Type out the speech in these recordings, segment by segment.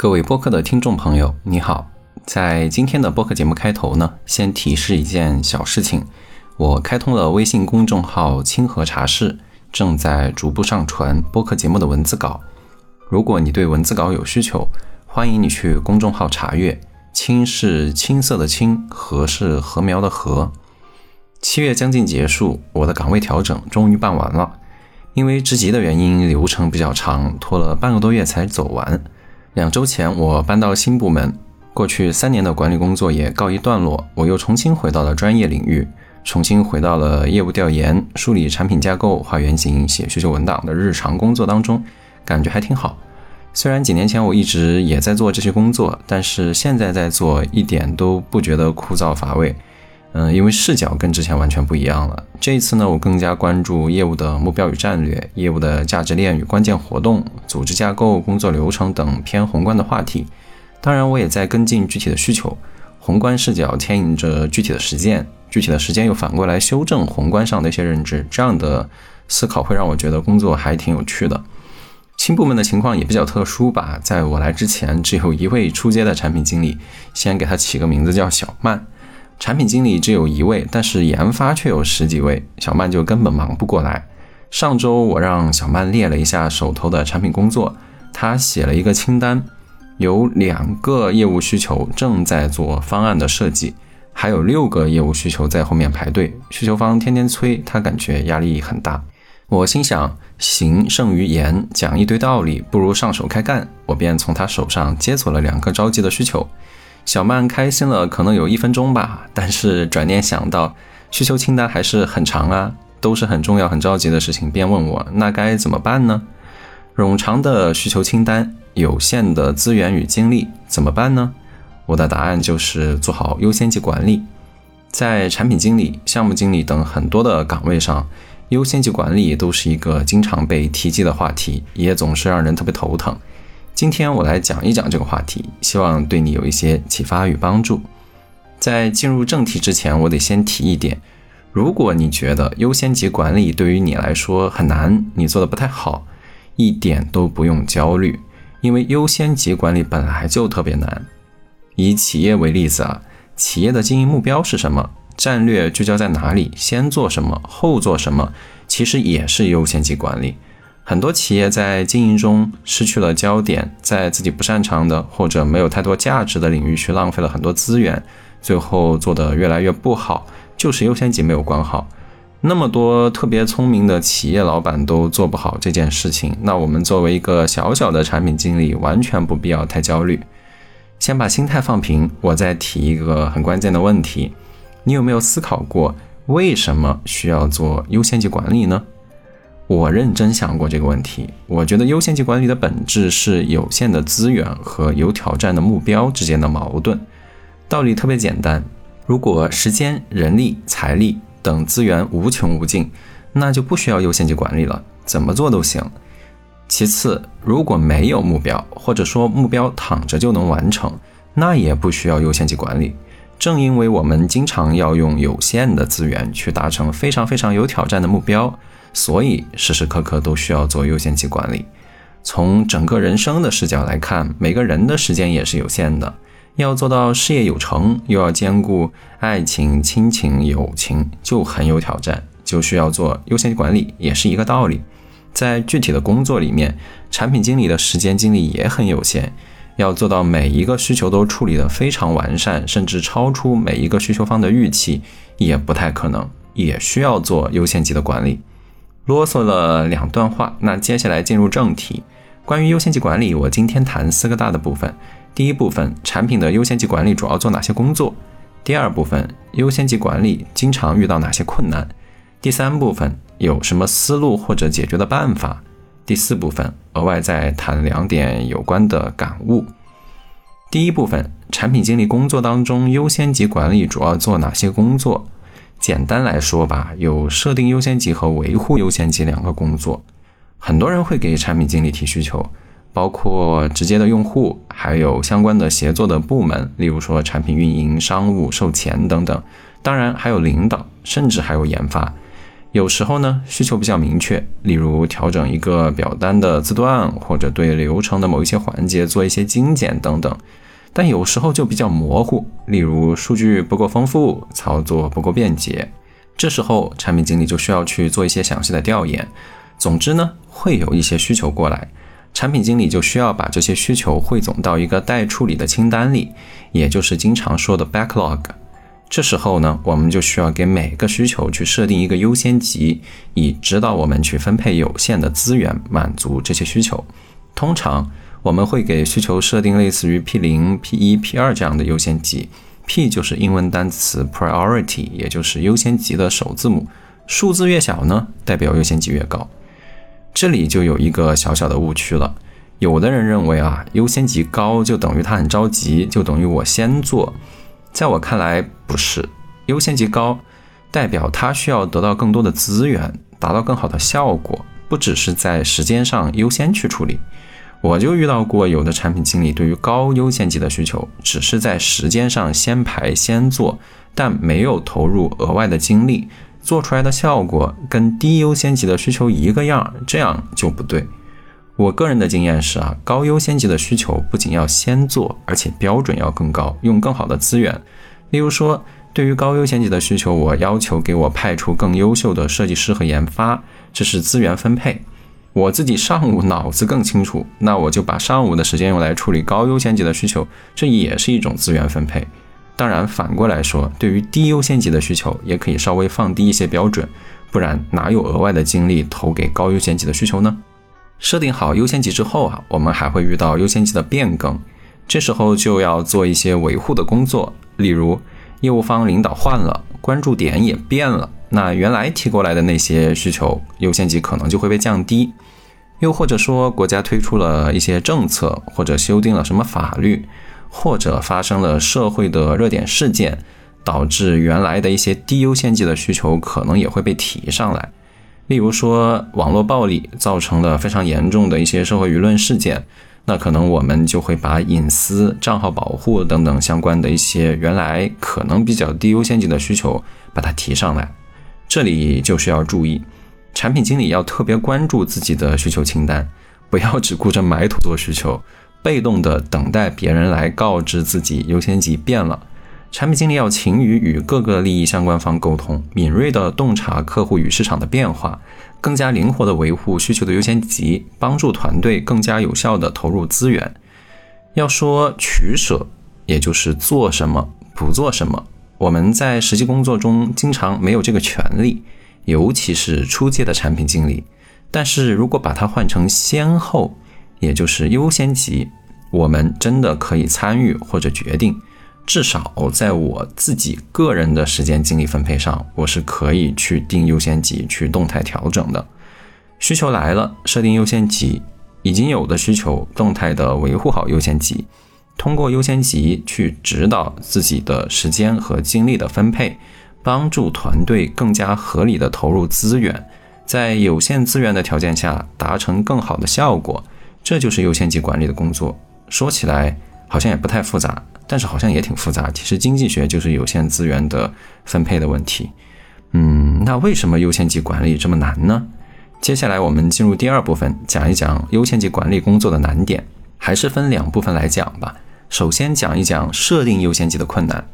各位播客的听众朋友，你好！在今天的播客节目开头呢，先提示一件小事情：我开通了微信公众号“清河茶室”，正在逐步上传播客节目的文字稿。如果你对文字稿有需求，欢迎你去公众号查阅。青是青色的青，禾是禾苗的禾。七月将近结束，我的岗位调整终于办完了。因为职级的原因，流程比较长，拖了半个多月才走完。两周前，我搬到新部门，过去三年的管理工作也告一段落，我又重新回到了专业领域，重新回到了业务调研、梳理产品架构、画原型、写需求文档的日常工作当中，感觉还挺好。虽然几年前我一直也在做这些工作，但是现在在做一点都不觉得枯燥乏味。嗯，因为视角跟之前完全不一样了。这一次呢，我更加关注业务的目标与战略、业务的价值链与关键活动、组织架构、工作流程等偏宏观的话题。当然，我也在跟进具体的需求。宏观视角牵引着具体的实践，具体的实践又反过来修正宏观上的一些认知。这样的思考会让我觉得工作还挺有趣的。新部门的情况也比较特殊吧，在我来之前，只有一位出街的产品经理，先给他起个名字叫小曼。产品经理只有一位，但是研发却有十几位，小曼就根本忙不过来。上周我让小曼列了一下手头的产品工作，她写了一个清单，有两个业务需求正在做方案的设计，还有六个业务需求在后面排队，需求方天天催，她感觉压力很大。我心想，行胜于言，讲一堆道理不如上手开干，我便从她手上接走了两个着急的需求。小曼开心了，可能有一分钟吧，但是转念想到需求清单还是很长啊，都是很重要、很着急的事情，便问我那该怎么办呢？冗长的需求清单，有限的资源与精力，怎么办呢？我的答案就是做好优先级管理。在产品经理、项目经理等很多的岗位上，优先级管理都是一个经常被提及的话题，也总是让人特别头疼。今天我来讲一讲这个话题，希望对你有一些启发与帮助。在进入正题之前，我得先提一点：如果你觉得优先级管理对于你来说很难，你做的不太好，一点都不用焦虑，因为优先级管理本来就特别难。以企业为例子啊，企业的经营目标是什么？战略聚焦在哪里？先做什么？后做什么？其实也是优先级管理。很多企业在经营中失去了焦点，在自己不擅长的或者没有太多价值的领域去浪费了很多资源，最后做得越来越不好，就是优先级没有管好。那么多特别聪明的企业老板都做不好这件事情，那我们作为一个小小的产品经理，完全不必要太焦虑。先把心态放平，我再提一个很关键的问题：你有没有思考过，为什么需要做优先级管理呢？我认真想过这个问题，我觉得优先级管理的本质是有限的资源和有挑战的目标之间的矛盾。道理特别简单，如果时间、人力、财力等资源无穷无尽，那就不需要优先级管理了，怎么做都行。其次，如果没有目标，或者说目标躺着就能完成，那也不需要优先级管理。正因为我们经常要用有限的资源去达成非常非常有挑战的目标。所以时时刻刻都需要做优先级管理。从整个人生的视角来看，每个人的时间也是有限的，要做到事业有成，又要兼顾爱情、亲情、友情，就很有挑战，就需要做优先级管理，也是一个道理。在具体的工作里面，产品经理的时间精力也很有限，要做到每一个需求都处理得非常完善，甚至超出每一个需求方的预期，也不太可能，也需要做优先级的管理。啰嗦了两段话，那接下来进入正题。关于优先级管理，我今天谈四个大的部分。第一部分，产品的优先级管理主要做哪些工作？第二部分，优先级管理经常遇到哪些困难？第三部分，有什么思路或者解决的办法？第四部分，额外再谈两点有关的感悟。第一部分，产品经理工作当中，优先级管理主要做哪些工作？简单来说吧，有设定优先级和维护优先级两个工作。很多人会给产品经理提需求，包括直接的用户，还有相关的协作的部门，例如说产品运营、商务、售前等等。当然还有领导，甚至还有研发。有时候呢，需求比较明确，例如调整一个表单的字段，或者对流程的某一些环节做一些精简等等。但有时候就比较模糊，例如数据不够丰富，操作不够便捷。这时候产品经理就需要去做一些详细的调研。总之呢，会有一些需求过来，产品经理就需要把这些需求汇总到一个待处理的清单里，也就是经常说的 backlog。这时候呢，我们就需要给每个需求去设定一个优先级，以指导我们去分配有限的资源，满足这些需求。通常我们会给需求设定类似于 P 零、P 一、P 二这样的优先级，P 就是英文单词 priority，也就是优先级的首字母，数字越小呢，代表优先级越高。这里就有一个小小的误区了，有的人认为啊，优先级高就等于他很着急，就等于我先做。在我看来，不是优先级高，代表他需要得到更多的资源，达到更好的效果，不只是在时间上优先去处理。我就遇到过有的产品经理对于高优先级的需求，只是在时间上先排先做，但没有投入额外的精力，做出来的效果跟低优先级的需求一个样，这样就不对。我个人的经验是啊，高优先级的需求不仅要先做，而且标准要更高，用更好的资源。例如说，对于高优先级的需求，我要求给我派出更优秀的设计师和研发，这是资源分配。我自己上午脑子更清楚，那我就把上午的时间用来处理高优先级的需求，这也是一种资源分配。当然，反过来说，对于低优先级的需求，也可以稍微放低一些标准，不然哪有额外的精力投给高优先级的需求呢？设定好优先级之后啊，我们还会遇到优先级的变更，这时候就要做一些维护的工作。例如，业务方领导换了，关注点也变了，那原来提过来的那些需求优先级可能就会被降低。又或者说，国家推出了一些政策，或者修订了什么法律，或者发生了社会的热点事件，导致原来的一些低优先级的需求可能也会被提上来。例如说，网络暴力造成了非常严重的一些社会舆论事件，那可能我们就会把隐私、账号保护等等相关的一些原来可能比较低优先级的需求把它提上来。这里就需要注意，产品经理要特别关注自己的需求清单，不要只顾着埋头做需求，被动的等待别人来告知自己优先级变了。产品经理要勤于与各个利益相关方沟通，敏锐地洞察客户与市场的变化，更加灵活地维护需求的优先级，帮助团队更加有效地投入资源。要说取舍，也就是做什么不做什么。我们在实际工作中经常没有这个权利，尤其是初阶的产品经理。但是如果把它换成先后，也就是优先级，我们真的可以参与或者决定。至少在我自己个人的时间精力分配上，我是可以去定优先级、去动态调整的。需求来了，设定优先级；已经有的需求，动态的维护好优先级。通过优先级去指导自己的时间和精力的分配，帮助团队更加合理的投入资源，在有限资源的条件下达成更好的效果。这就是优先级管理的工作。说起来好像也不太复杂。但是好像也挺复杂。其实经济学就是有限资源的分配的问题。嗯，那为什么优先级管理这么难呢？接下来我们进入第二部分，讲一讲优先级管理工作的难点。还是分两部分来讲吧。首先讲一讲设定优先级的困难。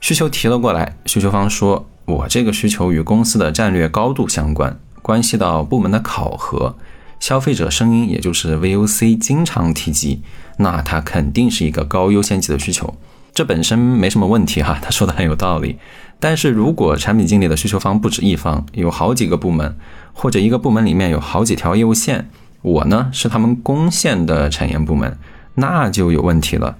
需求提了过来，需求方说：“我这个需求与公司的战略高度相关，关系到部门的考核。”消费者声音，也就是 VOC，经常提及，那它肯定是一个高优先级的需求，这本身没什么问题哈，他说的很有道理。但是如果产品经理的需求方不止一方，有好几个部门，或者一个部门里面有好几条业务线，我呢是他们攻线的产业部门，那就有问题了。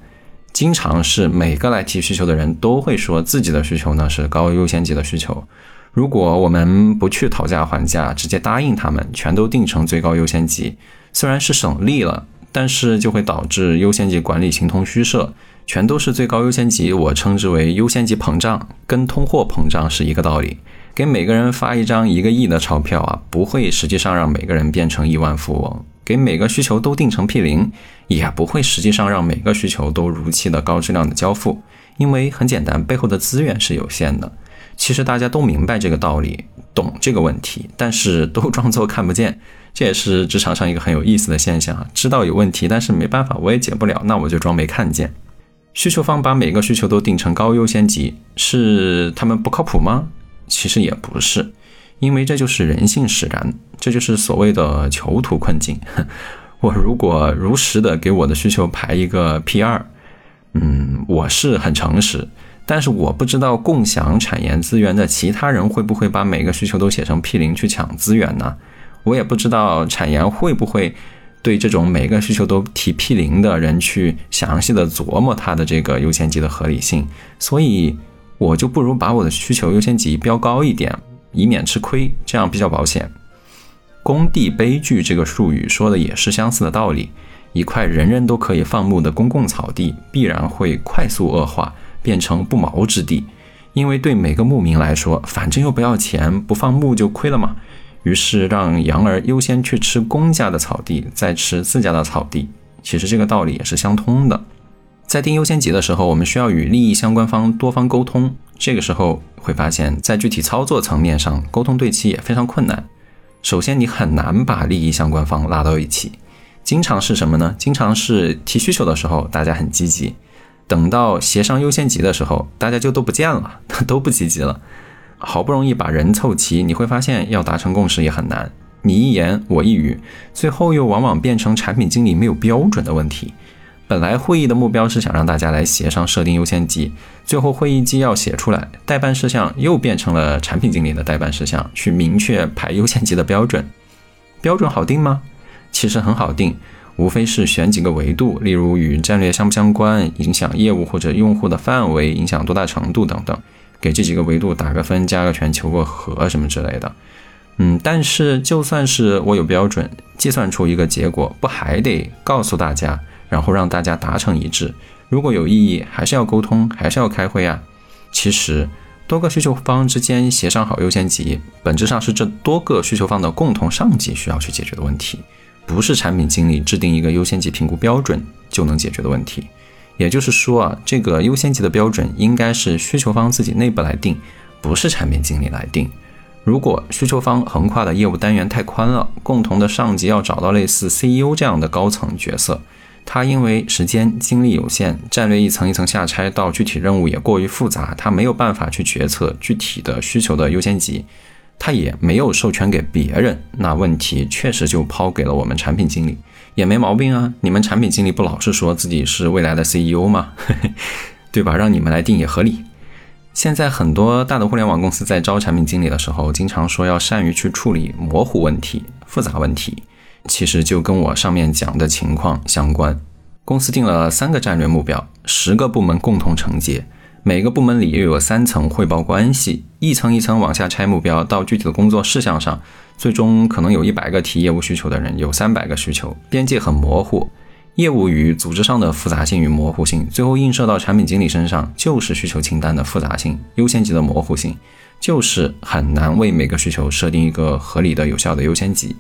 经常是每个来提需求的人都会说自己的需求呢是高优先级的需求。如果我们不去讨价还价，直接答应他们，全都定成最高优先级，虽然是省力了，但是就会导致优先级管理形同虚设，全都是最高优先级。我称之为优先级膨胀，跟通货膨胀是一个道理。给每个人发一张一个亿的钞票啊，不会实际上让每个人变成亿万富翁；给每个需求都定成 P 零，也不会实际上让每个需求都如期的高质量的交付。因为很简单，背后的资源是有限的。其实大家都明白这个道理，懂这个问题，但是都装作看不见。这也是职场上一个很有意思的现象啊！知道有问题，但是没办法，我也解不了，那我就装没看见。需求方把每个需求都定成高优先级，是他们不靠谱吗？其实也不是，因为这就是人性使然，这就是所谓的囚徒困境。我如果如实的给我的需求排一个 P 二，嗯，我是很诚实，但是我不知道共享产研资源的其他人会不会把每个需求都写成 P 零去抢资源呢？我也不知道产研会不会对这种每个需求都提 P 零的人去详细的琢磨它的这个优先级的合理性，所以我就不如把我的需求优先级标高一点，以免吃亏，这样比较保险。工地悲剧这个术语说的也是相似的道理，一块人人都可以放牧的公共草地必然会快速恶化，变成不毛之地，因为对每个牧民来说，反正又不要钱，不放牧就亏了嘛。于是让羊儿优先去吃公家的草地，再吃自家的草地。其实这个道理也是相通的。在定优先级的时候，我们需要与利益相关方多方沟通。这个时候会发现，在具体操作层面上，沟通对齐也非常困难。首先，你很难把利益相关方拉到一起。经常是什么呢？经常是提需求的时候，大家很积极；等到协商优先级的时候，大家就都不见了，都不积极了。好不容易把人凑齐，你会发现要达成共识也很难。你一言我一语，最后又往往变成产品经理没有标准的问题。本来会议的目标是想让大家来协商设定优先级，最后会议纪要写出来，代办事项又变成了产品经理的代办事项，去明确排优先级的标准。标准好定吗？其实很好定，无非是选几个维度，例如与战略相不相关、影响业务或者用户的范围、影响多大程度等等。给这几个维度打个分、加个权、求个和什么之类的，嗯，但是就算是我有标准，计算出一个结果，不还得告诉大家，然后让大家达成一致？如果有异议，还是要沟通，还是要开会啊？其实，多个需求方之间协商好优先级，本质上是这多个需求方的共同上级需要去解决的问题，不是产品经理制定一个优先级评估标准就能解决的问题。也就是说啊，这个优先级的标准应该是需求方自己内部来定，不是产品经理来定。如果需求方横跨的业务单元太宽了，共同的上级要找到类似 CEO 这样的高层角色，他因为时间精力有限，战略一层一层下拆到具体任务也过于复杂，他没有办法去决策具体的需求的优先级。他也没有授权给别人，那问题确实就抛给了我们产品经理，也没毛病啊。你们产品经理不老是说自己是未来的 CEO 吗？对吧？让你们来定也合理。现在很多大的互联网公司在招产品经理的时候，经常说要善于去处理模糊问题、复杂问题，其实就跟我上面讲的情况相关。公司定了三个战略目标，十个部门共同承接。每个部门里又有三层汇报关系，一层一层往下拆目标，到具体的工作事项上，最终可能有一百个提业务需求的人，有三百个需求，边界很模糊。业务与组织上的复杂性与模糊性，最后映射到产品经理身上，就是需求清单的复杂性、优先级的模糊性，就是很难为每个需求设定一个合理的、有效的优先级。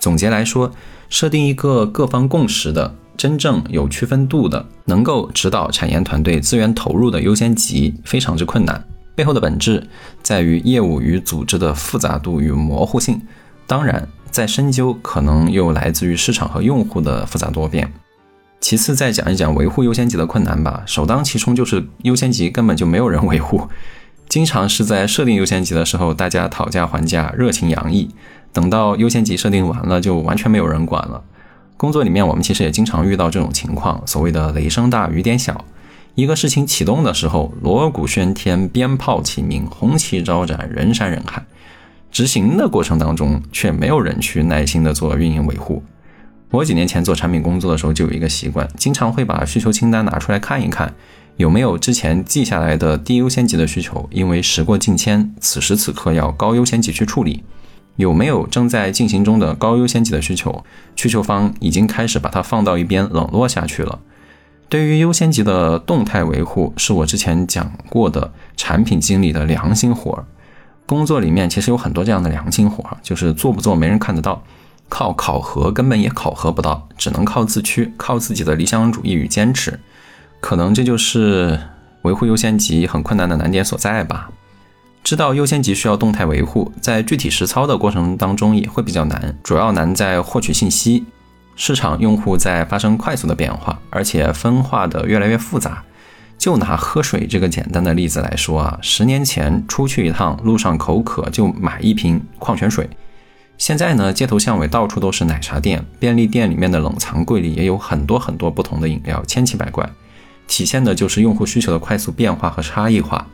总结来说，设定一个各方共识的。真正有区分度的，能够指导产研团队资源投入的优先级非常之困难。背后的本质在于业务与组织的复杂度与模糊性。当然，再深究可能又来自于市场和用户的复杂多变。其次，再讲一讲维护优先级的困难吧。首当其冲就是优先级根本就没有人维护，经常是在设定优先级的时候，大家讨价还价，热情洋溢，等到优先级设定完了，就完全没有人管了。工作里面，我们其实也经常遇到这种情况，所谓的雷声大雨点小。一个事情启动的时候，锣鼓喧天，鞭炮齐鸣，红旗招展，人山人海；执行的过程当中，却没有人去耐心的做运营维护。我几年前做产品工作的时候，就有一个习惯，经常会把需求清单拿出来看一看，有没有之前记下来的低优先级的需求，因为时过境迁，此时此刻要高优先级去处理。有没有正在进行中的高优先级的需求？需求方已经开始把它放到一边冷落下去了。对于优先级的动态维护，是我之前讲过的产品经理的良心活儿。工作里面其实有很多这样的良心活儿，就是做不做没人看得到，靠考核根本也考核不到，只能靠自驱，靠自己的理想主义与坚持。可能这就是维护优先级很困难的难点所在吧。知道优先级需要动态维护，在具体实操的过程当中也会比较难，主要难在获取信息。市场用户在发生快速的变化，而且分化的越来越复杂。就拿喝水这个简单的例子来说啊，十年前出去一趟，路上口渴就买一瓶矿泉水。现在呢，街头巷尾到处都是奶茶店，便利店里面的冷藏柜里也有很多很多不同的饮料，千奇百怪，体现的就是用户需求的快速变化和差异化。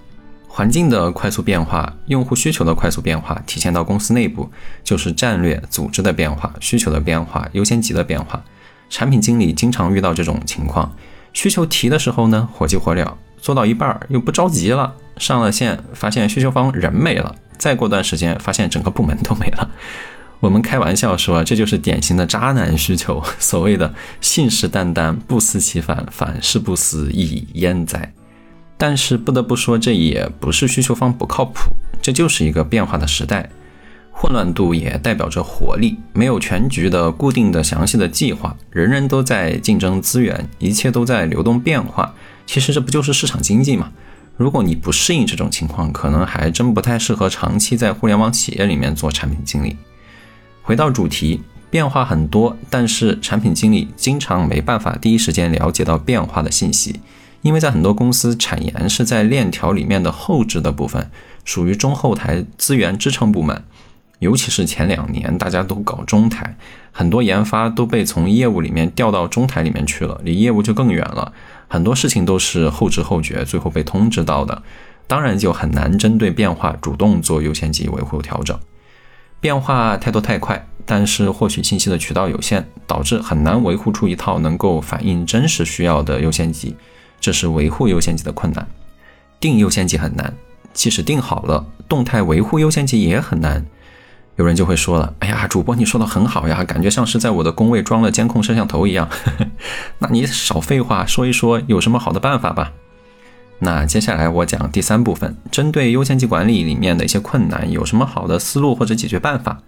环境的快速变化，用户需求的快速变化，体现到公司内部就是战略、组织的变化、需求的变化、优先级的变化。产品经理经常遇到这种情况，需求提的时候呢，火急火燎，做到一半儿又不着急了，上了线发现需求方人没了，再过段时间发现整个部门都没了。我们开玩笑说，这就是典型的渣男需求。所谓的信誓旦旦、不思其反、反是不思亦焉哉？但是不得不说，这也不是需求方不靠谱，这就是一个变化的时代。混乱度也代表着活力，没有全局的固定的详细的计划，人人都在竞争资源，一切都在流动变化。其实这不就是市场经济吗？如果你不适应这种情况，可能还真不太适合长期在互联网企业里面做产品经理。回到主题，变化很多，但是产品经理经常没办法第一时间了解到变化的信息，因为在很多公司，产研是在链条里面的后置的部分，属于中后台资源支撑部门。尤其是前两年，大家都搞中台，很多研发都被从业务里面调到中台里面去了，离业务就更远了。很多事情都是后知后觉，最后被通知到的，当然就很难针对变化主动做优先级维护调整。变化太多太快，但是获取信息的渠道有限，导致很难维护出一套能够反映真实需要的优先级，这是维护优先级的困难。定优先级很难，即使定好了，动态维护优先级也很难。有人就会说了：“哎呀，主播你说的很好呀，感觉像是在我的工位装了监控摄像头一样。”那你少废话，说一说有什么好的办法吧。那接下来我讲第三部分，针对优先级管理里面的一些困难，有什么好的思路或者解决办法？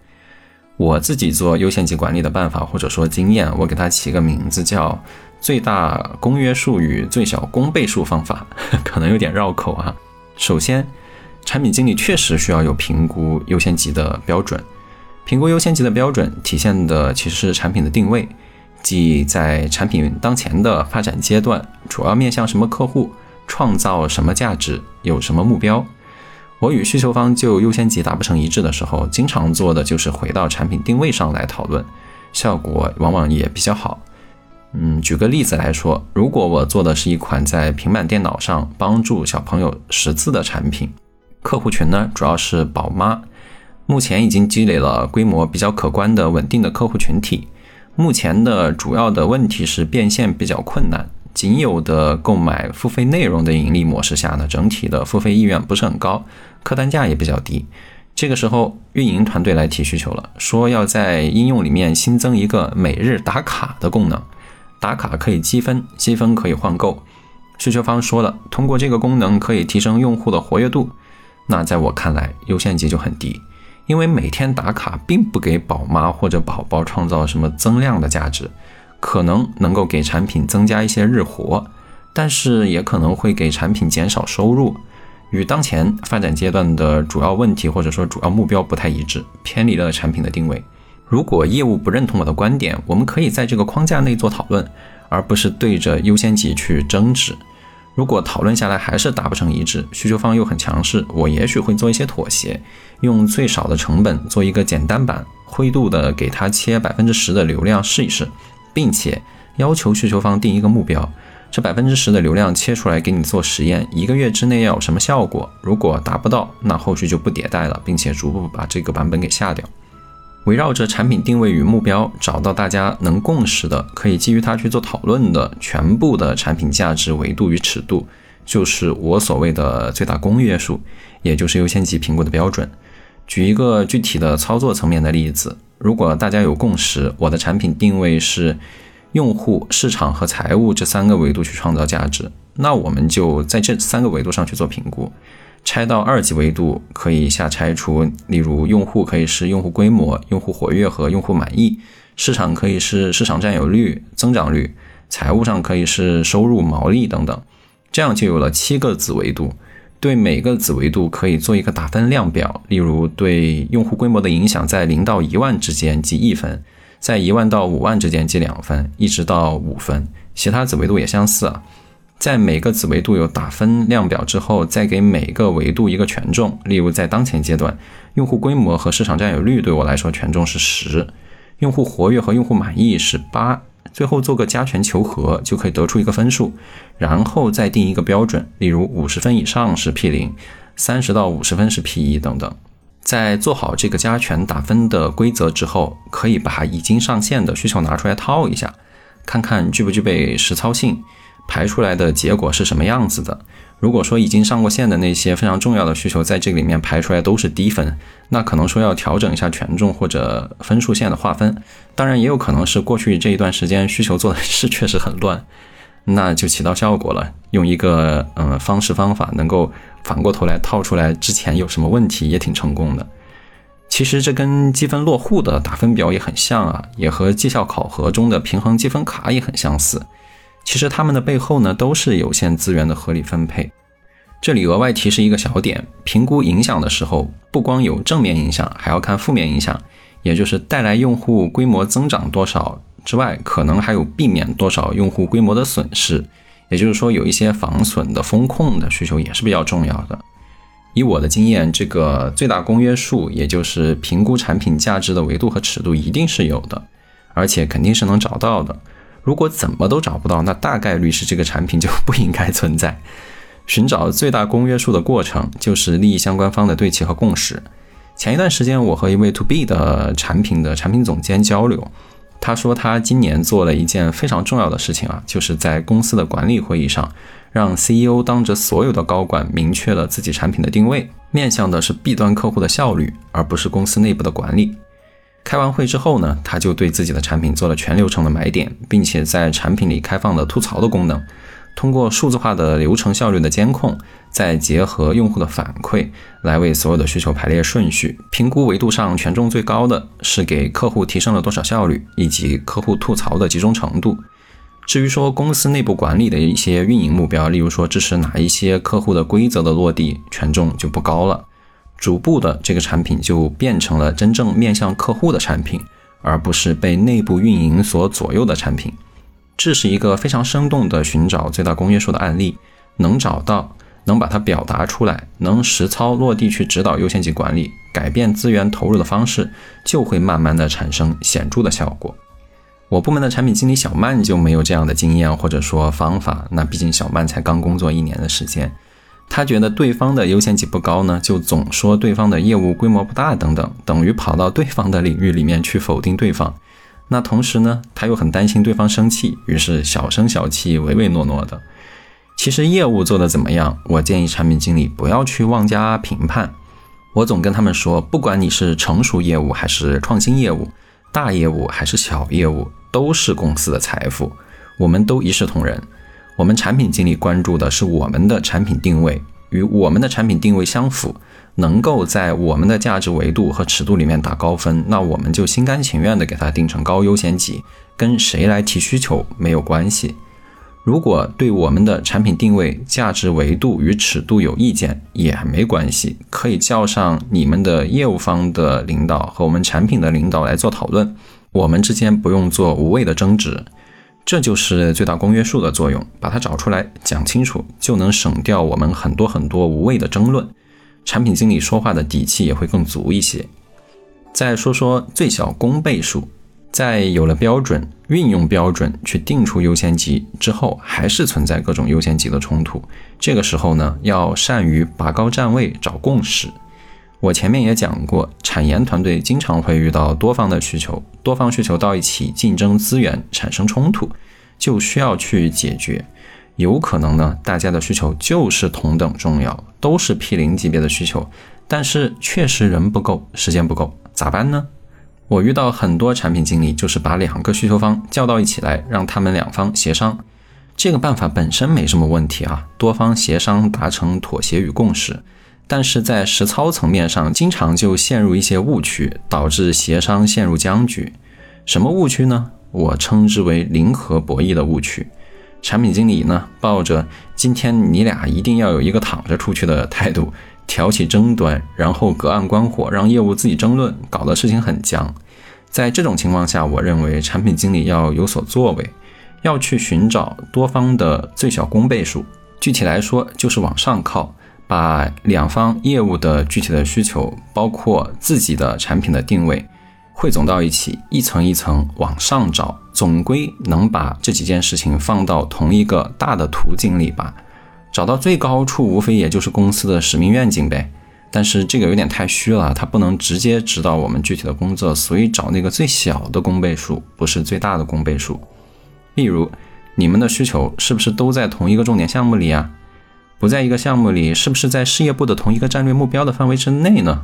我自己做优先级管理的办法或者说经验，我给它起个名字叫“最大公约数与最小公倍数方法”，可能有点绕口啊。首先，产品经理确实需要有评估优先级的标准，评估优先级的标准体现的其实是产品的定位，即在产品当前的发展阶段，主要面向什么客户。创造什么价值，有什么目标？我与需求方就优先级达不成一致的时候，经常做的就是回到产品定位上来讨论，效果往往也比较好。嗯，举个例子来说，如果我做的是一款在平板电脑上帮助小朋友识字的产品，客户群呢主要是宝妈，目前已经积累了规模比较可观的稳定的客户群体，目前的主要的问题是变现比较困难。仅有的购买付费内容的盈利模式下呢，整体的付费意愿不是很高，客单价也比较低。这个时候，运营团队来提需求了，说要在应用里面新增一个每日打卡的功能，打卡可以积分，积分可以换购。需求方说了，通过这个功能可以提升用户的活跃度。那在我看来，优先级就很低，因为每天打卡并不给宝妈或者宝宝创造什么增量的价值。可能能够给产品增加一些日活，但是也可能会给产品减少收入，与当前发展阶段的主要问题或者说主要目标不太一致，偏离了产品的定位。如果业务不认同我的观点，我们可以在这个框架内做讨论，而不是对着优先级去争执。如果讨论下来还是达不成一致，需求方又很强势，我也许会做一些妥协，用最少的成本做一个简单版，灰度的给他切百分之十的流量试一试。并且要求需求方定一个目标，这百分之十的流量切出来给你做实验，一个月之内要有什么效果？如果达不到，那后续就不迭代了，并且逐步把这个版本给下掉。围绕着产品定位与目标，找到大家能共识的，可以基于它去做讨论的全部的产品价值维度与尺度，就是我所谓的最大公约数，也就是优先级评估的标准。举一个具体的操作层面的例子。如果大家有共识，我的产品定位是用户、市场和财务这三个维度去创造价值，那我们就在这三个维度上去做评估。拆到二级维度，可以下拆出，例如用户可以是用户规模、用户活跃和用户满意；市场可以是市场占有率、增长率；财务上可以是收入、毛利等等。这样就有了七个子维度。对每个子维度可以做一个打分量表，例如对用户规模的影响在零到一万之间记一分，在一万到五万之间记两分，一直到五分。其他子维度也相似啊，在每个子维度有打分量表之后，再给每个维度一个权重。例如在当前阶段，用户规模和市场占有率对我来说权重是十，用户活跃和用户满意是八。最后做个加权求和，就可以得出一个分数，然后再定一个标准，例如五十分以上是 P 零，三十到五十分是 P 一等等。在做好这个加权打分的规则之后，可以把已经上线的需求拿出来套一下，看看具不具备实操性，排出来的结果是什么样子的。如果说已经上过线的那些非常重要的需求，在这个里面排出来都是低分，那可能说要调整一下权重或者分数线的划分。当然，也有可能是过去这一段时间需求做的是确实很乱，那就起到效果了。用一个嗯方式方法，能够反过头来套出来之前有什么问题，也挺成功的。其实这跟积分落户的打分表也很像啊，也和绩效考核中的平衡积分卡也很相似。其实他们的背后呢，都是有限资源的合理分配。这里额外提示一个小点：评估影响的时候，不光有正面影响，还要看负面影响，也就是带来用户规模增长多少之外，可能还有避免多少用户规模的损失。也就是说，有一些防损的风控的需求也是比较重要的。以我的经验，这个最大公约数，也就是评估产品价值的维度和尺度，一定是有的，而且肯定是能找到的。如果怎么都找不到，那大概率是这个产品就不应该存在。寻找最大公约数的过程，就是利益相关方的对齐和共识。前一段时间，我和一位 To B 的产品的产品总监交流，他说他今年做了一件非常重要的事情啊，就是在公司的管理会议上，让 CEO 当着所有的高管明确了自己产品的定位，面向的是 B 端客户的效率，而不是公司内部的管理。开完会之后呢，他就对自己的产品做了全流程的买点，并且在产品里开放了吐槽的功能。通过数字化的流程效率的监控，再结合用户的反馈，来为所有的需求排列顺序。评估维度上权重最高的是给客户提升了多少效率，以及客户吐槽的集中程度。至于说公司内部管理的一些运营目标，例如说支持哪一些客户的规则的落地，权重就不高了。逐步的，这个产品就变成了真正面向客户的产品，而不是被内部运营所左右的产品。这是一个非常生动的寻找最大公约数的案例，能找到，能把它表达出来，能实操落地去指导优先级管理，改变资源投入的方式，就会慢慢的产生显著的效果。我部门的产品经理小曼就没有这样的经验或者说方法，那毕竟小曼才刚工作一年的时间。他觉得对方的优先级不高呢，就总说对方的业务规模不大等等，等于跑到对方的领域里面去否定对方。那同时呢，他又很担心对方生气，于是小声小气、唯唯诺诺的。其实业务做得怎么样，我建议产品经理不要去妄加评判。我总跟他们说，不管你是成熟业务还是创新业务，大业务还是小业务，都是公司的财富，我们都一视同仁。我们产品经理关注的是我们的产品定位与我们的产品定位相符，能够在我们的价值维度和尺度里面打高分，那我们就心甘情愿的给它定成高优先级，跟谁来提需求没有关系。如果对我们的产品定位、价值维度与尺度有意见，也没关系，可以叫上你们的业务方的领导和我们产品的领导来做讨论，我们之间不用做无谓的争执。这就是最大公约数的作用，把它找出来讲清楚，就能省掉我们很多很多无谓的争论，产品经理说话的底气也会更足一些。再说说最小公倍数，在有了标准、运用标准去定出优先级之后，还是存在各种优先级的冲突。这个时候呢，要善于拔高站位，找共识。我前面也讲过，产研团队经常会遇到多方的需求，多方需求到一起竞争资源，产生冲突，就需要去解决。有可能呢，大家的需求就是同等重要，都是 P 零级别的需求，但是确实人不够，时间不够，咋办呢？我遇到很多产品经理，就是把两个需求方叫到一起来，让他们两方协商。这个办法本身没什么问题啊，多方协商达成妥协与共识。但是在实操层面上，经常就陷入一些误区，导致协商陷入僵局。什么误区呢？我称之为零和博弈的误区。产品经理呢，抱着今天你俩一定要有一个躺着出去的态度，挑起争端，然后隔岸观火，让业务自己争论，搞得事情很僵。在这种情况下，我认为产品经理要有所作为，要去寻找多方的最小公倍数。具体来说，就是往上靠，把两方业务的具体的需求，包括自己的产品的定位。汇总到一起，一层一层往上找，总归能把这几件事情放到同一个大的图景里吧。找到最高处，无非也就是公司的使命愿景呗。但是这个有点太虚了，它不能直接指导我们具体的工作，所以找那个最小的公倍数，不是最大的公倍数。例如，你们的需求是不是都在同一个重点项目里啊？不在一个项目里，是不是在事业部的同一个战略目标的范围之内呢？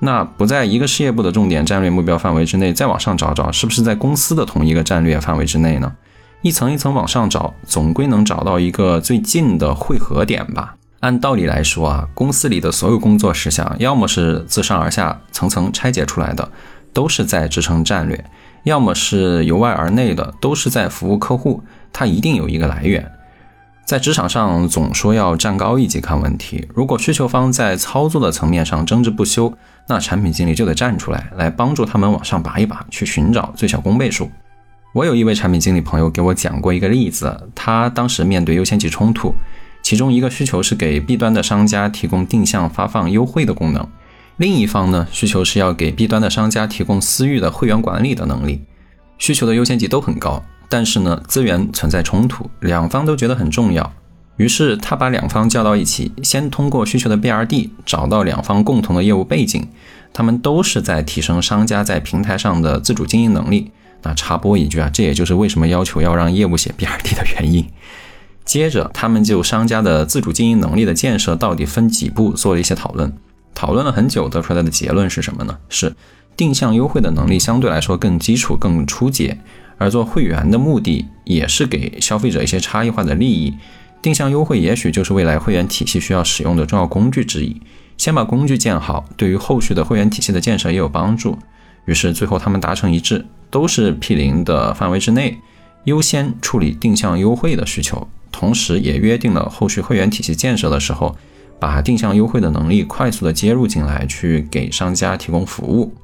那不在一个事业部的重点战略目标范围之内，再往上找找，是不是在公司的同一个战略范围之内呢？一层一层往上找，总归能找到一个最近的汇合点吧。按道理来说啊，公司里的所有工作事项，要么是自上而下层层拆解出来的，都是在支撑战略；要么是由外而内的，都是在服务客户。它一定有一个来源。在职场上总说要站高一级看问题，如果需求方在操作的层面上争执不休，那产品经理就得站出来，来帮助他们往上拔一拔，去寻找最小公倍数。我有一位产品经理朋友给我讲过一个例子，他当时面对优先级冲突，其中一个需求是给 B 端的商家提供定向发放优惠的功能，另一方呢需求是要给 B 端的商家提供私域的会员管理的能力，需求的优先级都很高。但是呢，资源存在冲突，两方都觉得很重要。于是他把两方叫到一起，先通过需求的 BRD 找到两方共同的业务背景，他们都是在提升商家在平台上的自主经营能力。那插播一句啊，这也就是为什么要求要让业务写 BRD 的原因。接着他们就商家的自主经营能力的建设到底分几步做了一些讨论，讨论了很久，得出来的结论是什么呢？是定向优惠的能力相对来说更基础、更初阶。而做会员的目的也是给消费者一些差异化的利益，定向优惠也许就是未来会员体系需要使用的重要工具之一。先把工具建好，对于后续的会员体系的建设也有帮助。于是最后他们达成一致，都是 P 零的范围之内，优先处理定向优惠的需求，同时也约定了后续会员体系建设的时候，把定向优惠的能力快速的接入进来，去给商家提供服务。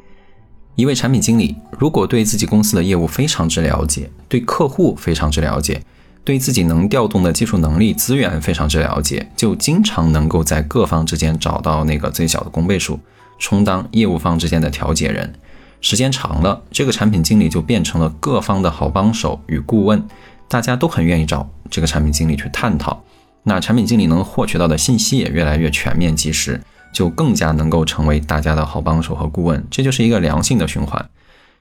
一位产品经理，如果对自己公司的业务非常之了解，对客户非常之了解，对自己能调动的技术能力资源非常之了解，就经常能够在各方之间找到那个最小的公倍数，充当业务方之间的调解人。时间长了，这个产品经理就变成了各方的好帮手与顾问，大家都很愿意找这个产品经理去探讨。那产品经理能获取到的信息也越来越全面及时。就更加能够成为大家的好帮手和顾问，这就是一个良性的循环。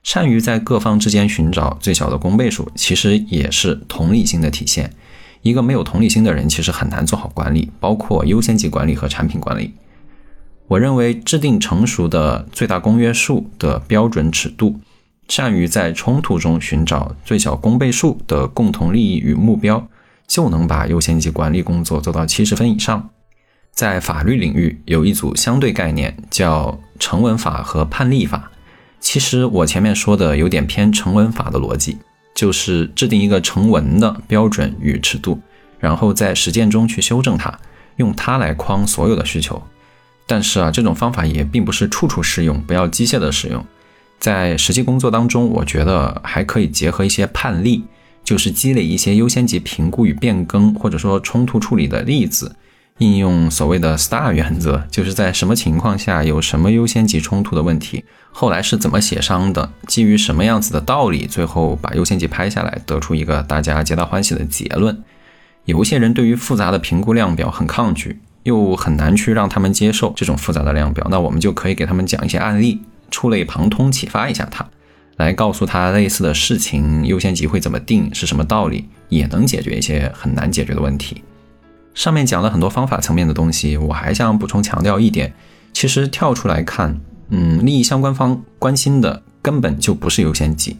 善于在各方之间寻找最小的公倍数，其实也是同理心的体现。一个没有同理心的人，其实很难做好管理，包括优先级管理和产品管理。我认为，制定成熟的最大公约数的标准尺度，善于在冲突中寻找最小公倍数的共同利益与目标，就能把优先级管理工作做到七十分以上。在法律领域有一组相对概念，叫成文法和判例法。其实我前面说的有点偏成文法的逻辑，就是制定一个成文的标准与尺度，然后在实践中去修正它，用它来框所有的需求。但是啊，这种方法也并不是处处适用，不要机械的使用。在实际工作当中，我觉得还可以结合一些判例，就是积累一些优先级评估与变更，或者说冲突处理的例子。应用所谓的 STAR 原则，就是在什么情况下有什么优先级冲突的问题，后来是怎么协商的，基于什么样子的道理，最后把优先级拍下来，得出一个大家皆大欢喜的结论。有一些人对于复杂的评估量表很抗拒，又很难去让他们接受这种复杂的量表，那我们就可以给他们讲一些案例，触类旁通，启发一下他，来告诉他类似的事情优先级会怎么定，是什么道理，也能解决一些很难解决的问题。上面讲了很多方法层面的东西，我还想补充强调一点，其实跳出来看，嗯，利益相关方关心的根本就不是优先级，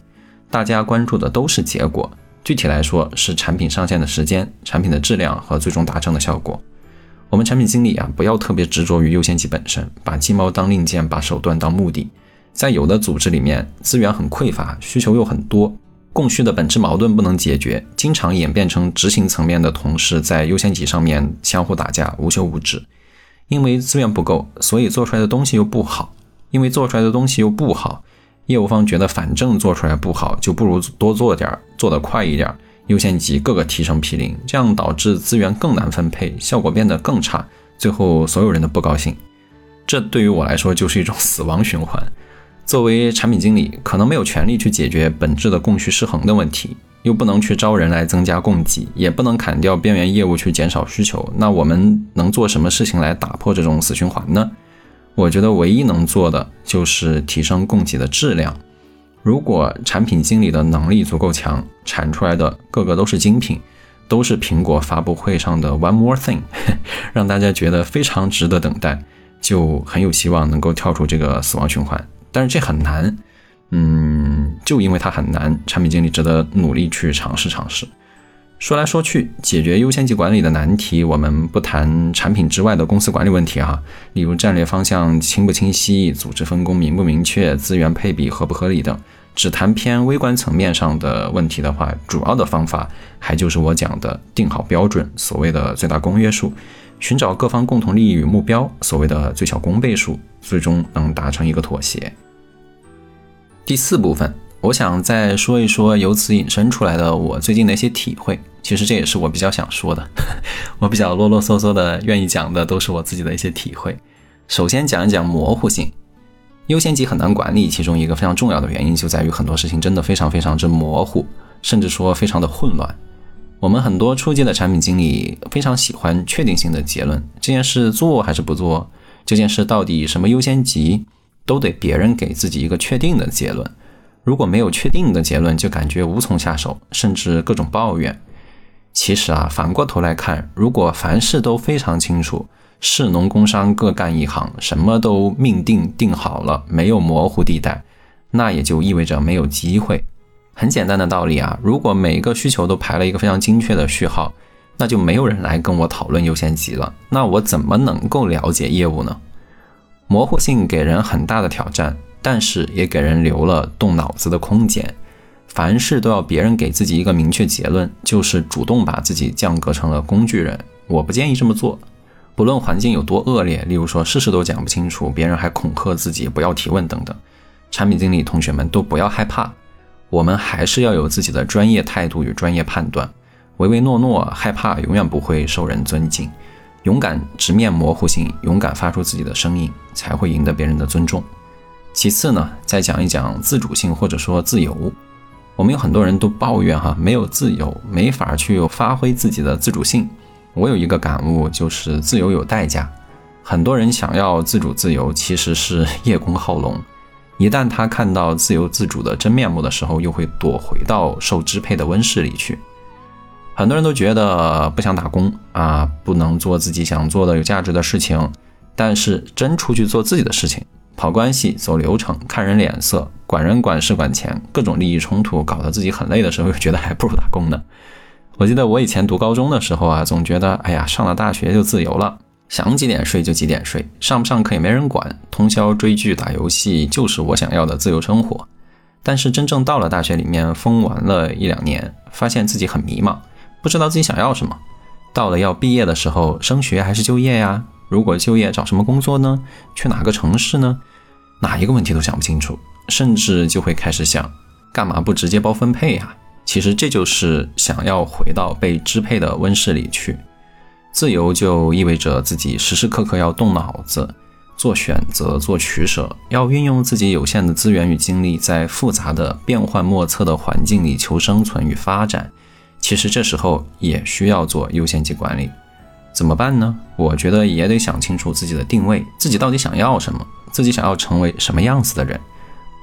大家关注的都是结果，具体来说是产品上线的时间、产品的质量和最终达成的效果。我们产品经理啊，不要特别执着于优先级本身，把鸡毛当令箭，把手段当目的。在有的组织里面，资源很匮乏，需求又很多，供需的本质矛盾不能解决，经常演变成执行层面的同事在优先级上面相互打架，无休无止。因为资源不够，所以做出来的东西又不好。因为做出来的东西又不好，业务方觉得反正做出来不好，就不如多做点，做得快一点，优先级各个提成批零，这样导致资源更难分配，效果变得更差，最后所有人都不高兴。这对于我来说就是一种死亡循环。作为产品经理，可能没有权利去解决本质的供需失衡的问题，又不能去招人来增加供给，也不能砍掉边缘业务去减少需求。那我们能做什么事情来打破这种死循环呢？我觉得唯一能做的就是提升供给的质量。如果产品经理的能力足够强，产出来的个个都是精品，都是苹果发布会上的 One More Thing，让大家觉得非常值得等待，就很有希望能够跳出这个死亡循环。但是这很难，嗯，就因为它很难，产品经理值得努力去尝试尝试。说来说去，解决优先级管理的难题，我们不谈产品之外的公司管理问题哈，例如战略方向清不清晰、组织分工明不明确、资源配比合不合理等。只谈偏微观层面上的问题的话，主要的方法还就是我讲的定好标准，所谓的最大公约数。寻找各方共同利益与目标，所谓的最小公倍数，最终能达成一个妥协。第四部分，我想再说一说由此引申出来的我最近的一些体会。其实这也是我比较想说的，我比较啰啰嗦嗦的，愿意讲的都是我自己的一些体会。首先讲一讲模糊性，优先级很难管理，其中一个非常重要的原因就在于很多事情真的非常非常之模糊，甚至说非常的混乱。我们很多初级的产品经理非常喜欢确定性的结论，这件事做还是不做？这件事到底什么优先级？都得别人给自己一个确定的结论。如果没有确定的结论，就感觉无从下手，甚至各种抱怨。其实啊，反过头来看，如果凡事都非常清楚，士农工商各干一行，什么都命定定好了，没有模糊地带，那也就意味着没有机会。很简单的道理啊，如果每个需求都排了一个非常精确的序号，那就没有人来跟我讨论优先级了。那我怎么能够了解业务呢？模糊性给人很大的挑战，但是也给人留了动脑子的空间。凡事都要别人给自己一个明确结论，就是主动把自己降格成了工具人。我不建议这么做。不论环境有多恶劣，例如说事事都讲不清楚，别人还恐吓自己不要提问等等，产品经理同学们都不要害怕。我们还是要有自己的专业态度与专业判断，唯唯诺诺、害怕永远不会受人尊敬。勇敢直面模糊性，勇敢发出自己的声音，才会赢得别人的尊重。其次呢，再讲一讲自主性或者说自由。我们有很多人都抱怨哈，没有自由，没法去发挥自己的自主性。我有一个感悟，就是自由有代价。很多人想要自主自由，其实是叶公好龙。一旦他看到自由自主的真面目的时候，又会躲回到受支配的温室里去。很多人都觉得不想打工啊，不能做自己想做的有价值的事情。但是真出去做自己的事情，跑关系、走流程、看人脸色、管人管事管钱，各种利益冲突，搞得自己很累的时候，又觉得还不如打工呢。我记得我以前读高中的时候啊，总觉得哎呀，上了大学就自由了。想几点睡就几点睡，上不上课也没人管，通宵追剧打游戏就是我想要的自由生活。但是真正到了大学里面，疯玩了一两年，发现自己很迷茫，不知道自己想要什么。到了要毕业的时候，升学还是就业呀？如果就业，找什么工作呢？去哪个城市呢？哪一个问题都想不清楚，甚至就会开始想，干嘛不直接包分配呀？其实这就是想要回到被支配的温室里去。自由就意味着自己时时刻刻要动脑子，做选择、做取舍，要运用自己有限的资源与精力，在复杂的、变幻莫测的环境里求生存与发展。其实这时候也需要做优先级管理，怎么办呢？我觉得也得想清楚自己的定位，自己到底想要什么，自己想要成为什么样子的人。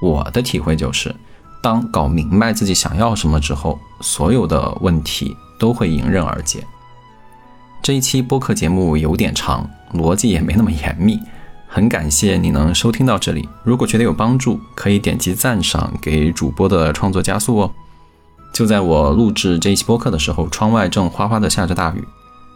我的体会就是，当搞明白自己想要什么之后，所有的问题都会迎刃而解。这一期播客节目有点长，逻辑也没那么严密，很感谢你能收听到这里。如果觉得有帮助，可以点击赞赏，给主播的创作加速哦。就在我录制这一期播客的时候窗外正哗哗的下着大雨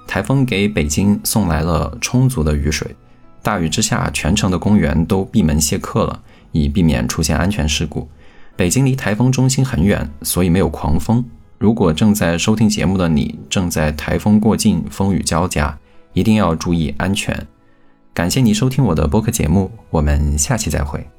台风给北京送来了充足的雨水大雨之下全城的公园都闭门谢客了以避免出现安全事故。北京离台风中心很远所以没有狂风。如果正在收听节目的你正在台风过境风雨交加一定要注意安全。感谢你收听我的播客节目我们下期再会。